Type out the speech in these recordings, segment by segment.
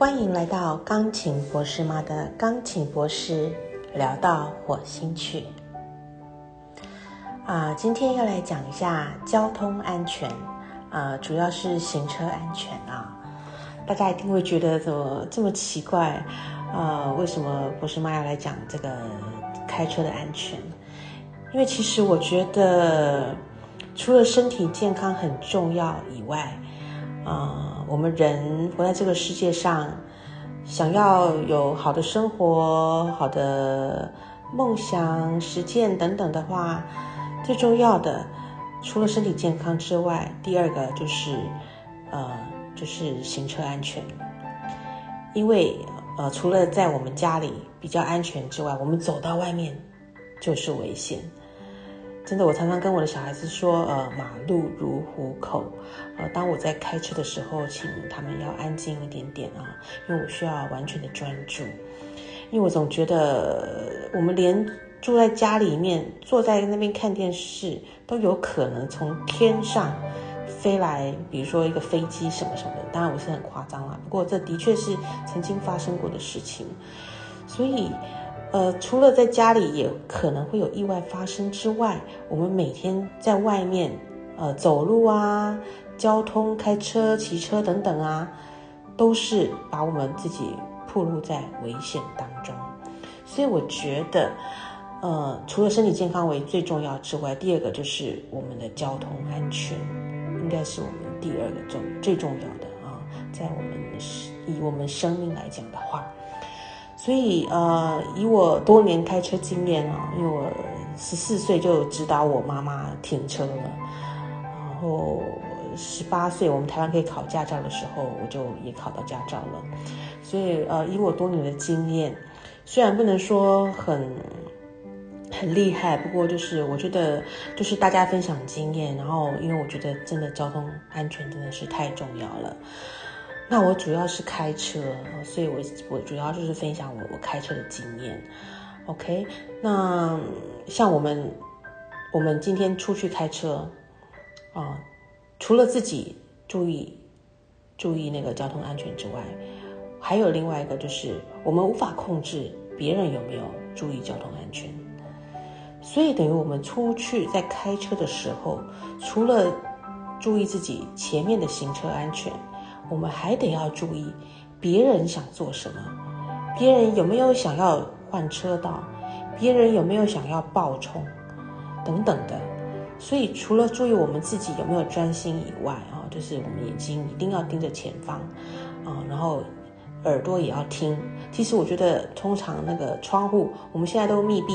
欢迎来到钢琴博士妈的钢琴博士聊到火星去。啊，今天要来讲一下交通安全，啊，主要是行车安全啊。大家一定会觉得怎么这么奇怪？啊，为什么博士妈要来讲这个开车的安全？因为其实我觉得，除了身体健康很重要以外，啊，我们人活在这个世界上，想要有好的生活、好的梦想实践等等的话，最重要的除了身体健康之外，第二个就是呃，就是行车安全。因为呃，除了在我们家里比较安全之外，我们走到外面就是危险。真的，我常常跟我的小孩子说，呃，马路如虎口，呃，当我在开车的时候，请他们要安静一点点啊，因为我需要完全的专注。因为我总觉得，我们连住在家里面，坐在那边看电视，都有可能从天上飞来，比如说一个飞机什么什么的。当然，我是很夸张啦，不过这的确是曾经发生过的事情，所以。呃，除了在家里也可能会有意外发生之外，我们每天在外面，呃，走路啊、交通、开车、骑车等等啊，都是把我们自己暴露在危险当中。所以我觉得，呃，除了身体健康为最重要之外，第二个就是我们的交通安全，应该是我们第二个重最重要的啊，在我们以我们生命来讲的话。所以，呃，以我多年开车经验啊，因为我十四岁就指导我妈妈停车了，然后十八岁我们台湾可以考驾照的时候，我就也考到驾照了。所以，呃，以我多年的经验，虽然不能说很很厉害，不过就是我觉得就是大家分享经验，然后因为我觉得真的交通安全真的是太重要了。那我主要是开车，所以我我主要就是分享我我开车的经验。OK，那像我们我们今天出去开车啊，除了自己注意注意那个交通安全之外，还有另外一个就是我们无法控制别人有没有注意交通安全，所以等于我们出去在开车的时候，除了注意自己前面的行车安全。我们还得要注意，别人想做什么，别人有没有想要换车道，别人有没有想要爆冲，等等的。所以除了注意我们自己有没有专心以外，啊，就是我们眼睛一定要盯着前方，啊，然后耳朵也要听。其实我觉得，通常那个窗户我们现在都密闭，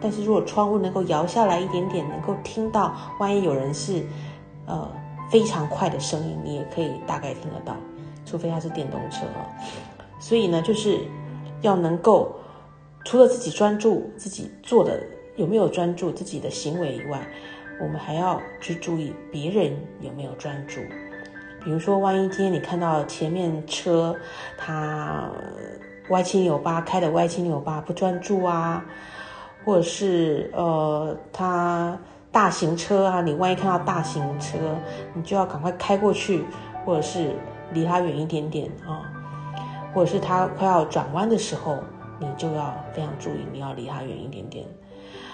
但是如果窗户能够摇下来一点点，能够听到，万一有人是，呃。非常快的声音，你也可以大概听得到，除非它是电动车。所以呢，就是要能够除了自己专注自己做的有没有专注自己的行为以外，我们还要去注意别人有没有专注。比如说，万一今天你看到前面车它歪七扭八开的歪七扭八不专注啊，或者是呃他。大型车啊，你万一看到大型车，你就要赶快开过去，或者是离它远一点点啊，或者是它快要转弯的时候，你就要非常注意，你要离它远一点点。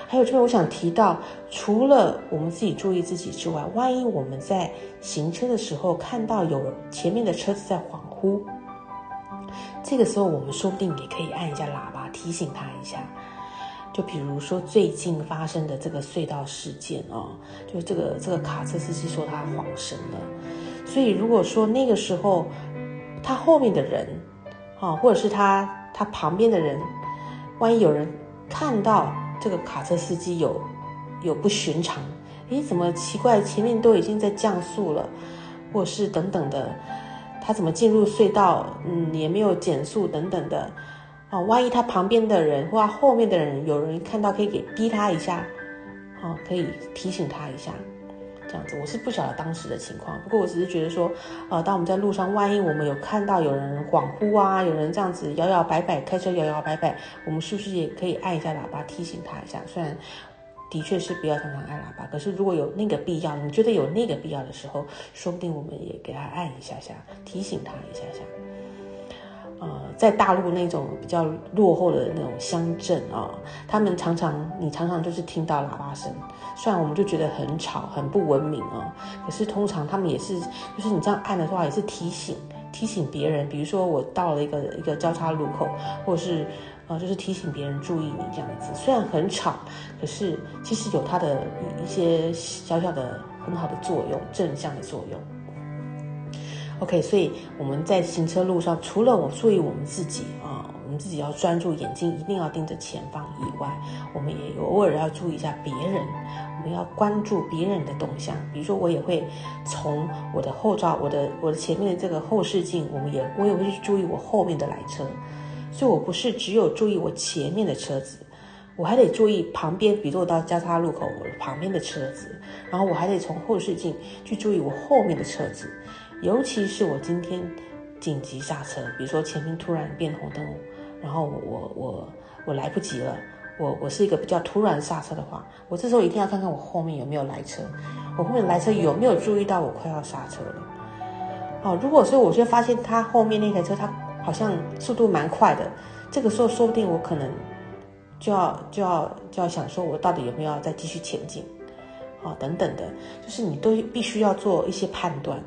还有就是，我想提到，除了我们自己注意自己之外，万一我们在行车的时候看到有前面的车子在恍惚，这个时候我们说不定也可以按一下喇叭提醒他一下。就比如说最近发生的这个隧道事件哦，就这个这个卡车司机说他晃神了，所以如果说那个时候他后面的人，啊，或者是他他旁边的人，万一有人看到这个卡车司机有有不寻常，诶，怎么奇怪？前面都已经在降速了，或是等等的，他怎么进入隧道？嗯，也没有减速等等的。哦，万一他旁边的人或后面的人有人看到，可以给逼他一下，哦，可以提醒他一下，这样子。我是不晓得当时的情况，不过我只是觉得说，呃，当我们在路上，万一我们有看到有人恍惚啊，有人这样子摇摇摆摆开车摇摇摆摆，我们是不是也可以按一下喇叭提醒他一下？虽然的确是不要常常按喇叭，可是如果有那个必要，你觉得有那个必要的时候，说不定我们也给他按一下下，提醒他一下下。呃，在大陆那种比较落后的那种乡镇啊，他们常常你常常就是听到喇叭声，虽然我们就觉得很吵、很不文明哦，可是通常他们也是，就是你这样按的话，也是提醒提醒别人，比如说我到了一个一个交叉路口，或者是呃，就是提醒别人注意你这样子。虽然很吵，可是其实有它的一些小小的很好的作用，正向的作用。OK，所以我们在行车路上，除了我注意我们自己啊，我们自己要专注眼睛，一定要盯着前方以外，我们也偶尔要注意一下别人，我们要关注别人的动向。比如说，我也会从我的后照、我的我的前面的这个后视镜，我们也我也会去注意我后面的来车。所以我不是只有注意我前面的车子，我还得注意旁边，比如我到交叉路口，我旁边的车子，然后我还得从后视镜去注意我后面的车子。尤其是我今天紧急刹车，比如说前面突然变红灯，然后我我我我来不及了，我我是一个比较突然刹车的话，我这时候一定要看看我后面有没有来车，我后面来车有没有注意到我快要刹车了。哦，如果说我就发现他后面那台车他好像速度蛮快的，这个时候说不定我可能就要就要就要想说，我到底有没有再继续前进，啊等等的，就是你都必须要做一些判断。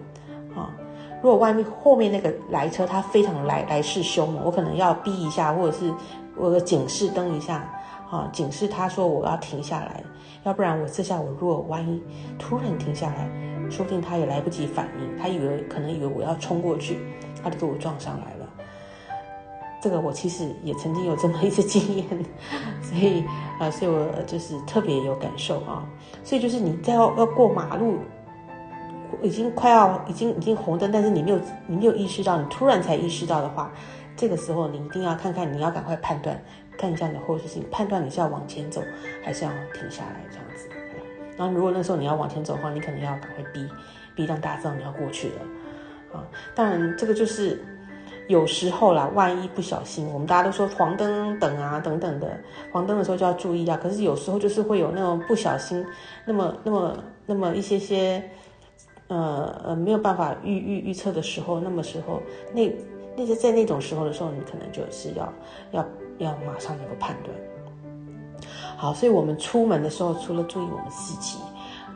啊，如果外面后面那个来车他非常来来势凶猛，我可能要逼一下，或者是我的警示灯一下，啊，警示他说我要停下来，要不然我这下我如果万一突然停下来，说不定他也来不及反应，他以为可能以为我要冲过去，他就给我撞上来了。这个我其实也曾经有这么一次经验，所以啊，所以我就是特别有感受啊，所以就是你在要要过马路。已经快要已经已经红灯，但是你没有你没有意识到，你突然才意识到的话，这个时候你一定要看看，你要赶快判断，看一下你的后视镜，判断你是要往前走还是要停下来这样子。然后如果那时候你要往前走的话，你可能要赶快逼逼让大家知道你要过去了啊。当然这个就是有时候啦，万一不小心，我们大家都说黄灯等啊等等的，黄灯的时候就要注意啊。可是有时候就是会有那种不小心，那么那么那么一些些。呃呃，没有办法预预预测的时候，那么时候那那些在那种时候的时候，你可能就是要要要马上有个判断。好，所以我们出门的时候，除了注意我们自己、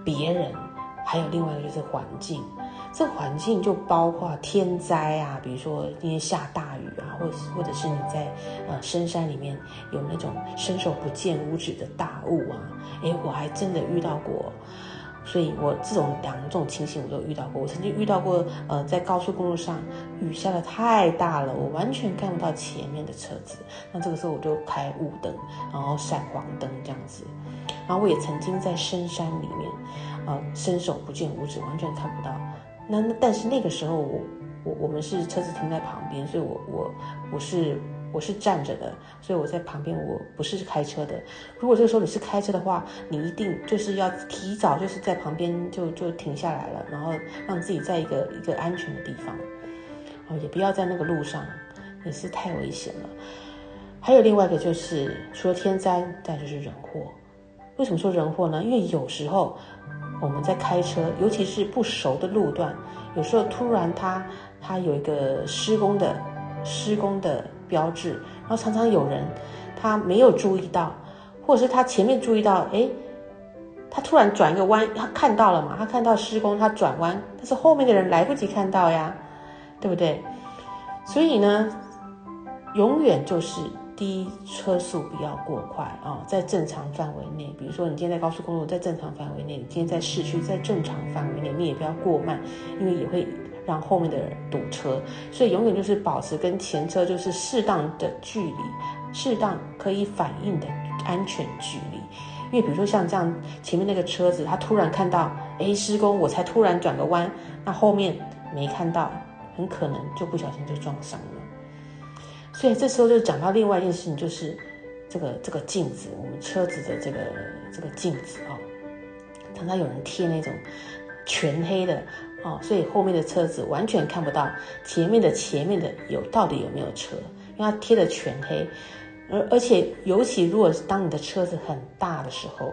别人，还有另外一个就是环境。这环境就包括天灾啊，比如说今天下大雨啊，或者或者是你在呃深山里面有那种伸手不见五指的大雾啊，诶，我还真的遇到过。所以我这种两种情形我都遇到过。我曾经遇到过，呃，在高速公路上雨下的太大了，我完全看不到前面的车子。那这个时候我就开雾灯，然后闪黄灯这样子。然后我也曾经在深山里面，呃，伸手不见五指，完全看不到。那那但是那个时候我我我们是车子停在旁边，所以我我我是。我是站着的，所以我在旁边，我不是开车的。如果这个时候你是开车的话，你一定就是要提早就是在旁边就就停下来了，然后让自己在一个一个安全的地方，哦，也不要在那个路上，也是太危险了。还有另外一个就是，除了天灾，再就是人祸。为什么说人祸呢？因为有时候我们在开车，尤其是不熟的路段，有时候突然它它有一个施工的施工的。标志，然后常常有人他没有注意到，或者是他前面注意到，哎，他突然转一个弯，他看到了嘛？他看到施工，他转弯，但是后面的人来不及看到呀，对不对？所以呢，永远就是第一，车速不要过快啊，在正常范围内。比如说你今天在高速公路，在正常范围内；你今天在市区，在正常范围内，你也不要过慢，因为也会。让后面的人堵车，所以永远就是保持跟前车就是适当的距离，适当可以反应的安全距离。因为比如说像这样，前面那个车子他突然看到，哎，施工，我才突然转个弯，那后面没看到，很可能就不小心就撞上了。所以这时候就讲到另外一件事情，就是这个这个镜子，我们车子的这个这个镜子啊，常常有人贴那种全黑的。哦，所以后面的车子完全看不到前面的前面的有到底有没有车，因为它贴的全黑，而而且尤其如果当你的车子很大的时候，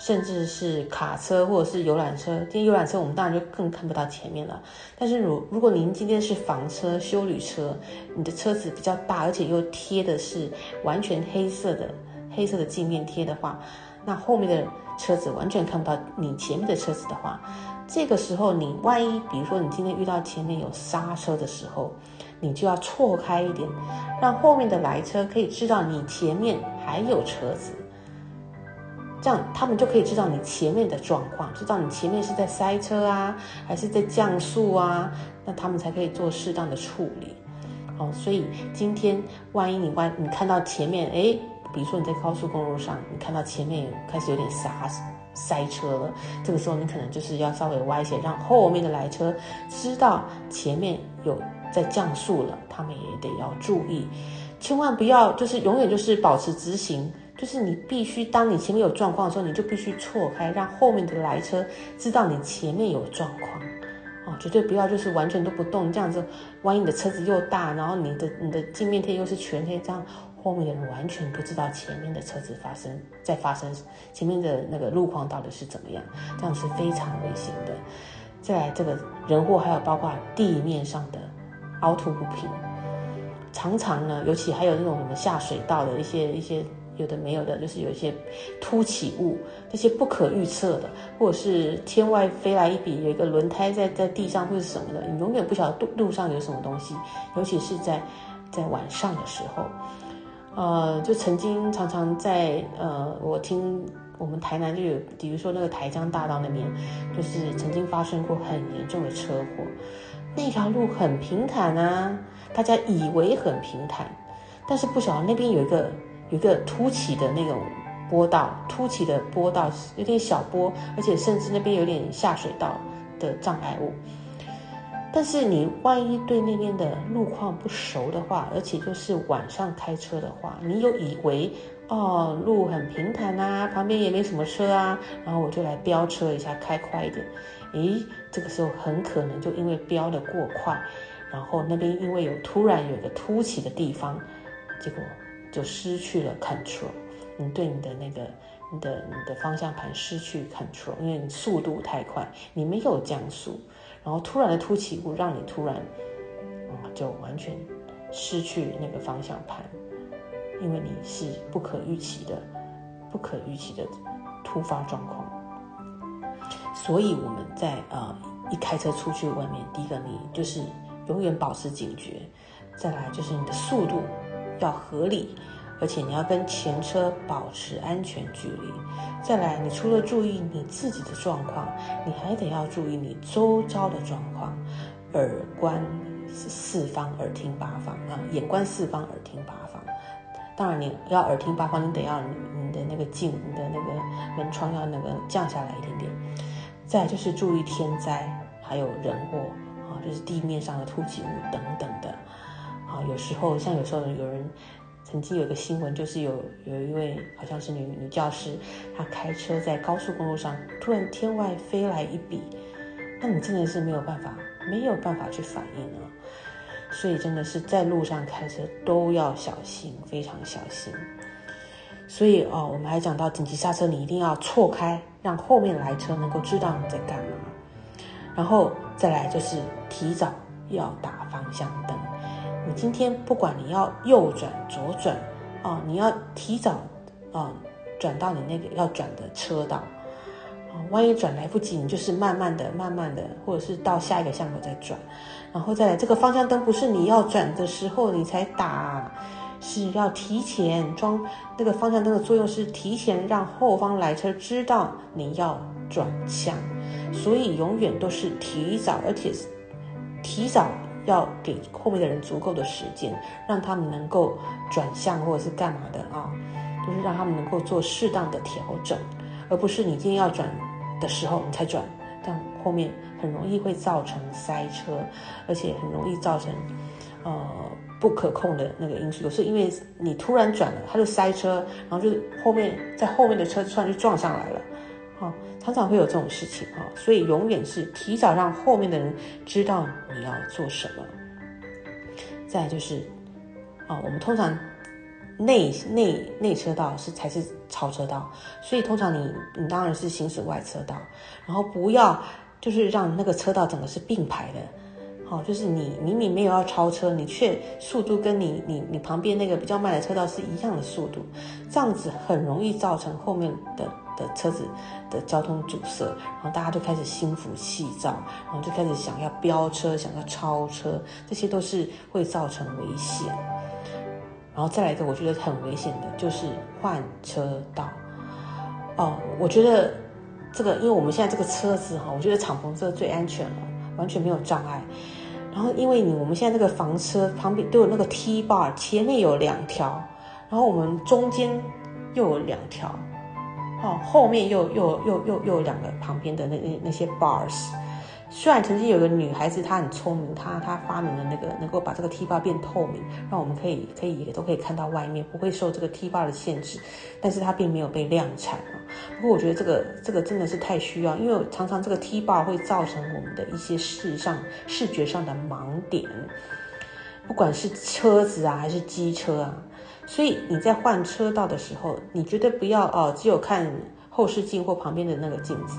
甚至是卡车或者是游览车。今天游览车我们当然就更看不到前面了。但是如如果您今天是房车、修旅车，你的车子比较大，而且又贴的是完全黑色的黑色的镜面贴的话，那后面的车子完全看不到你前面的车子的话，这个时候你万一比如说你今天遇到前面有刹车的时候，你就要错开一点，让后面的来车可以知道你前面还有车子。这样他们就可以知道你前面的状况，知道你前面是在塞车啊，还是在降速啊，那他们才可以做适当的处理。哦，所以今天万一你万你看到前面，哎，比如说你在高速公路上，你看到前面开始有点塞塞车了，这个时候你可能就是要稍微歪些，让后面的来车知道前面有在降速了，他们也得要注意，千万不要就是永远就是保持直行。就是你必须，当你前面有状况的时候，你就必须错开，让后面的来车知道你前面有状况，哦，绝对不要就是完全都不动，这样子，万一你的车子又大，然后你的你的镜面贴又是全黑，这样后面的人完全不知道前面的车子发生在发生前面的那个路况到底是怎么样，这样是非常危险的。再来，这个人祸还有包括地面上的凹凸不平，常常呢，尤其还有那种什么下水道的一些一些。有的没有的，就是有一些凸起物，这些不可预测的，或者是天外飞来一笔，有一个轮胎在在地上或者什么的，你永远不晓得路路上有什么东西，尤其是在在晚上的时候，呃，就曾经常常在呃，我听我们台南就有，比如说那个台江大道那边，就是曾经发生过很严重的车祸，那条路很平坦啊，大家以为很平坦，但是不晓得那边有一个。有一个凸起的那种坡道，凸起的坡道有点小坡，而且甚至那边有点下水道的障碍物。但是你万一对那边的路况不熟的话，而且就是晚上开车的话，你又以为哦路很平坦啊，旁边也没什么车啊，然后我就来飙车一下，开快一点。诶，这个时候很可能就因为飙的过快，然后那边因为有突然有一个凸起的地方，结果。就失去了 control，你对你的那个、你的、你的方向盘失去 control，因为你速度太快，你没有降速，然后突然的突起物让你突然，嗯，就完全失去那个方向盘，因为你是不可预期的、不可预期的突发状况。所以我们在呃一开车出去外面，第一个你就是永远保持警觉，再来就是你的速度。要合理，而且你要跟前车保持安全距离。再来，你除了注意你自己的状况，你还得要注意你周遭的状况。耳观四方，耳听八方啊，眼观四方，耳听八方。当然，你要耳听八方，你得要你的那个镜，你的那个门窗要那个降下来一点点。再就是注意天灾，还有人祸啊，就是地面上的突起物等等的。有时候像有时候有人曾经有一个新闻，就是有有一位好像是女女教师，她开车在高速公路上，突然天外飞来一笔，那你真的是没有办法，没有办法去反应啊。所以真的是在路上开车都要小心，非常小心。所以哦，我们还讲到紧急刹车，你一定要错开，让后面来车能够知道你在干嘛。然后再来就是提早要打方向灯。你今天不管你要右转左转，哦，你要提早，啊，转到你那个要转的车道，啊，万一转来不及，你就是慢慢的、慢慢的，或者是到下一个巷口再转，然后再来这个方向灯不是你要转的时候你才打，是要提前装那个方向灯的作用是提前让后方来车知道你要转向，所以永远都是提早，而且提早。要给后面的人足够的时间，让他们能够转向或者是干嘛的啊，就是让他们能够做适当的调整，而不是你今天要转的时候你才转，这样后面很容易会造成塞车，而且很容易造成呃不可控的那个因素。有时候因为你突然转了，它就塞车，然后就后面在后面的车突然就撞上来了。哦，常常会有这种事情哈，所以永远是提早让后面的人知道你要做什么。再就是，哦，我们通常内内内车道是才是超车道，所以通常你你当然是行驶外车道，然后不要就是让那个车道整个是并排的。哦，就是你明明没有要超车，你却速度跟你你你旁边那个比较慢的车道是一样的速度，这样子很容易造成后面的的车子的交通阻塞，然后大家就开始心浮气躁，然后就开始想要飙车、想要超车，这些都是会造成危险。然后再来一个，我觉得很危险的就是换车道。哦，我觉得这个，因为我们现在这个车子哈，我觉得敞篷车最安全了，完全没有障碍。然后，因为你我们现在这个房车旁边都有那个 T bar，前面有两条，然后我们中间又有两条，哦，后面又又又又又两个旁边的那那那些 bars。虽然曾经有个女孩子，她很聪明，她她发明了那个能够把这个 T bar 变透明，让我们可以可以也都可以看到外面，不会受这个 T bar 的限制，但是它并没有被量产啊。不过我觉得这个这个真的是太需要，因为常常这个 T bar 会造成我们的一些视上视觉上的盲点，不管是车子啊还是机车啊，所以你在换车道的时候，你绝对不要哦，只有看后视镜或旁边的那个镜子。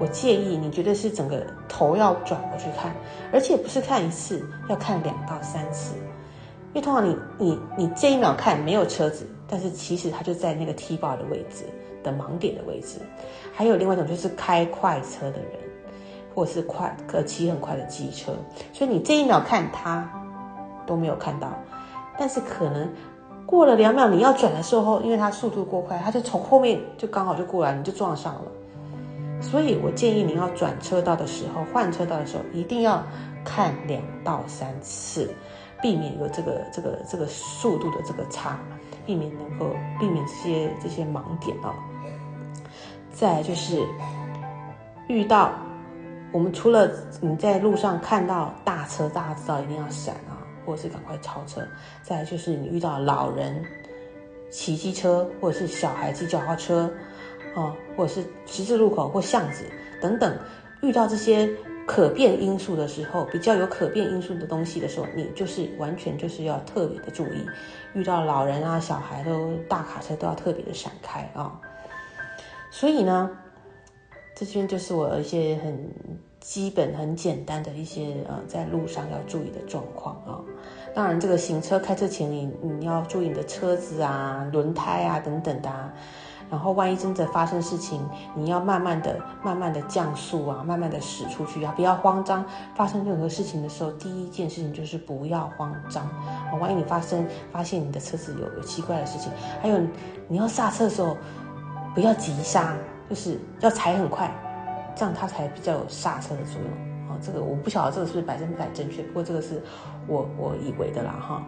我建议你绝对是整个头要转过去看，而且不是看一次，要看两到三次。因为通常你你你这一秒看没有车子，但是其实它就在那个 T bar 的位置的盲点的位置。还有另外一种就是开快车的人，或是快可骑很快的机车，所以你这一秒看它都没有看到，但是可能过了两秒你要转的时候，因为它速度过快，它就从后面就刚好就过来，你就撞上了。所以我建议你要转车道的时候，换车道的时候，一定要看两到三次，避免有这个这个这个速度的这个差，避免能够避免这些这些盲点哦。再就是遇到我们除了你在路上看到大车，大家知道一定要闪，或者是赶快超车。再就是你遇到老人骑机车，或者是小孩骑脚踏车。哦，或者是十字路口或巷子等等，遇到这些可变因素的时候，比较有可变因素的东西的时候，你就是完全就是要特别的注意。遇到老人啊、小孩都大卡车都要特别的闪开啊。所以呢，这边就是我一些很基本、很简单的一些呃，在路上要注意的状况啊。当然，这个行车开车前，你你要注意你的车子啊、轮胎啊等等的。然后，万一真的发生事情，你要慢慢的、慢慢的降速啊，慢慢的驶出去啊，不要慌张。发生任何事情的时候，第一件事情就是不要慌张。万一你发生发现你的车子有有奇怪的事情，还有你要刹车的时候，不要急刹，就是要踩很快，这样它才比较有刹车的作用。啊，这个我不晓得这个是不是百分百正确，不过这个是我我以为的啦，哈。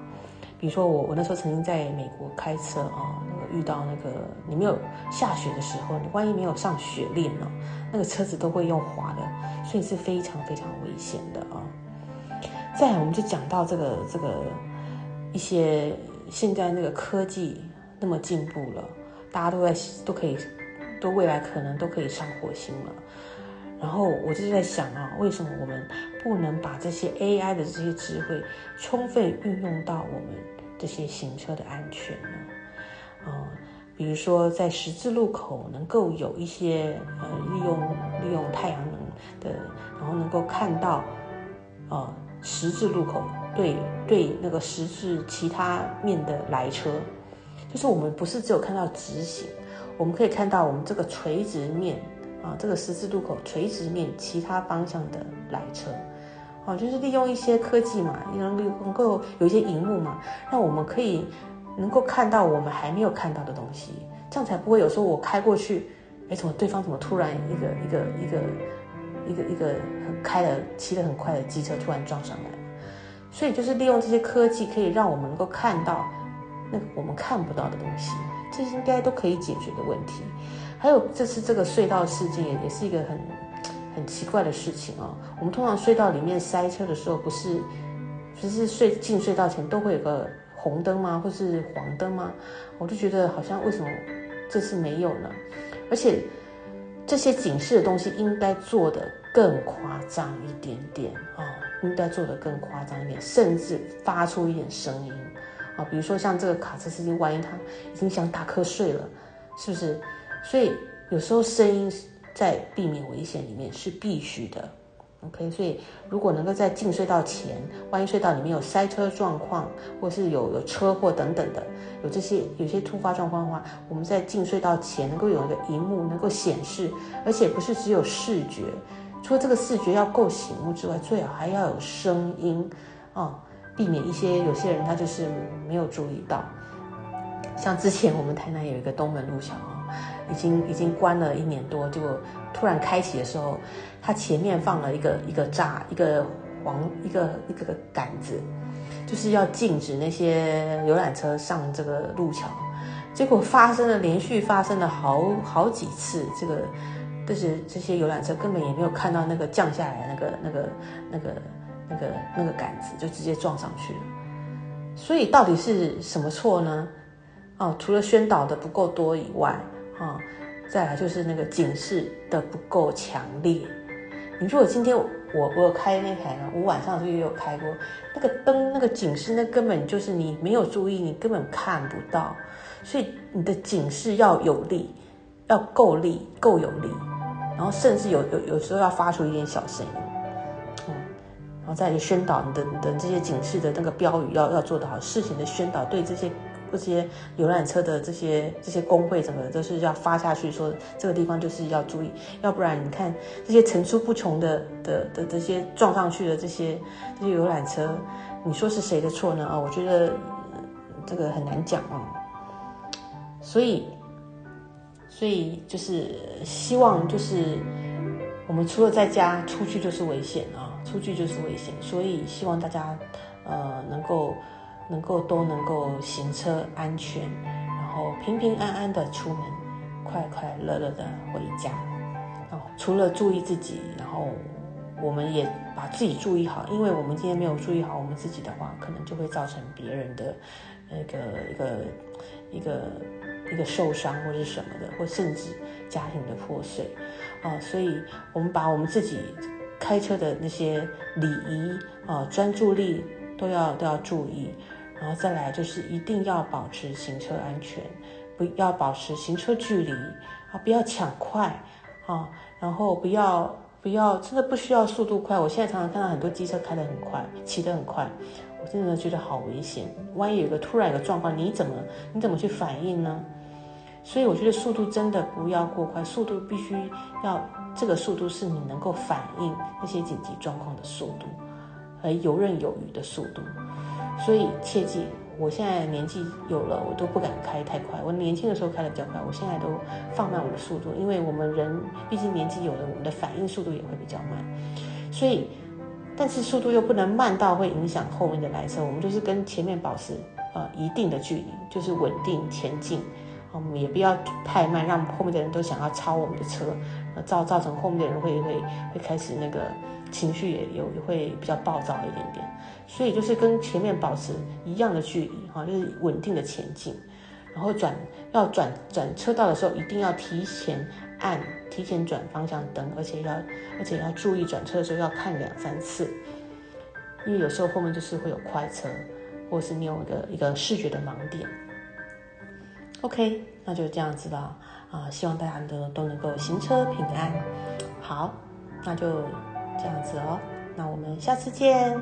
比如说我我那时候曾经在美国开车啊，那个遇到那个你没有下雪的时候，你万一没有上雪链呢，那个车子都会用滑的，所以是非常非常危险的啊。再我们就讲到这个这个一些现在那个科技那么进步了，大家都在都可以都未来可能都可以上火星了。然后我就在想啊，为什么我们不能把这些 AI 的这些智慧充分运用到我们这些行车的安全呢？呃，比如说在十字路口能够有一些呃利用利用太阳能的，然后能够看到呃十字路口对对那个十字其他面的来车，就是我们不是只有看到直行，我们可以看到我们这个垂直面。啊，这个十字路口垂直面其他方向的来车，哦，就是利用一些科技嘛，能能够有一些荧幕嘛，让我们可以能够看到我们还没有看到的东西，这样才不会有时候我开过去，哎，怎么对方怎么突然一个一个一个一个一个开了骑得很快的机车突然撞上来，所以就是利用这些科技，可以让我们能够看到那个我们看不到的东西，这些应该都可以解决的问题。还有这次这个隧道事件也是一个很很奇怪的事情哦。我们通常隧道里面塞车的时候，不是不是隧进隧道前都会有个红灯吗？或是黄灯吗？我就觉得好像为什么这次没有呢？而且这些警示的东西应该做的更夸张一点点啊，应该做的更夸张一点，甚至发出一点声音。啊，比如说像这个卡车司机，万一他已经想打瞌睡了，是不是？所以有时候声音在避免危险里面是必须的。OK，所以如果能够在进隧道前，万一隧道里面有塞车状况，或是有有车祸等等的，有这些有些突发状况的话，我们在进隧道前能够有一个荧幕能够显示，而且不是只有视觉，除了这个视觉要够醒目之外，最好还要有声音啊，避免一些有些人他就是没有注意到，像之前我们台南有一个东门路桥，已经已经关了一年多，结果突然开启的时候。它前面放了一个一个栅，一个黄一个一个杆子，就是要禁止那些游览车上这个路桥。结果发生了连续发生了好好几次，这个但是这些游览车根本也没有看到那个降下来那个那个那个那个那个杆子，就直接撞上去了。所以到底是什么错呢？哦，除了宣导的不够多以外，啊，再来就是那个警示的不够强烈。你如果今天我我开那台呢，我晚上就也有开过，那个灯那个警示，那根本就是你没有注意，你根本看不到，所以你的警示要有力，要够力，够有力，然后甚至有有有时候要发出一点小声音，然后再宣导你的你的这些警示的那个标语要要做得好，事情的宣导对这些。这些游览车的这些这些工会，什么的都是要发下去，说这个地方就是要注意，要不然你看这些层出不穷的的的这些撞上去的这些这些游览车，你说是谁的错呢？啊，我觉得这个很难讲啊。所以，所以就是希望就是我们除了在家出去就是危险啊，出去就是危险，所以希望大家呃能够。能够都能够行车安全，然后平平安安的出门，快快乐乐的回家。哦，除了注意自己，然后我们也把自己注意好，因为我们今天没有注意好我们自己的话，可能就会造成别人的那个一个一个一个受伤或者什么的，或甚至家庭的破碎。啊，所以我们把我们自己开车的那些礼仪啊、专注力都要都要注意。然后再来就是一定要保持行车安全，不要保持行车距离啊，不要抢快啊，然后不要不要真的不需要速度快。我现在常常看到很多机车开得很快，骑得很快，我真的觉得好危险。万一有个突然有个状况，你怎么你怎么去反应呢？所以我觉得速度真的不要过快，速度必须要这个速度是你能够反应那些紧急状况的速度，而游刃有余的速度。所以切记，我现在年纪有了，我都不敢开太快。我年轻的时候开的比较快，我现在都放慢我的速度，因为我们人毕竟年纪有了，我们的反应速度也会比较慢。所以，但是速度又不能慢到会影响后面的来车，我们就是跟前面保持呃一定的距离，就是稳定前进。我们也不要太慢，让后面的人都想要超我们的车，造造成后面的人会会会开始那个。情绪也有也会比较暴躁一点点，所以就是跟前面保持一样的距离哈，就是稳定的前进，然后转要转转车道的时候，一定要提前按提前转方向灯，而且要而且要注意转车的时候要看两三次，因为有时候后面就是会有快车，或是你有一个一个视觉的盲点。OK，那就这样子了啊，希望大家都都能够行车平安。好，那就。这样子哦，那我们下次见。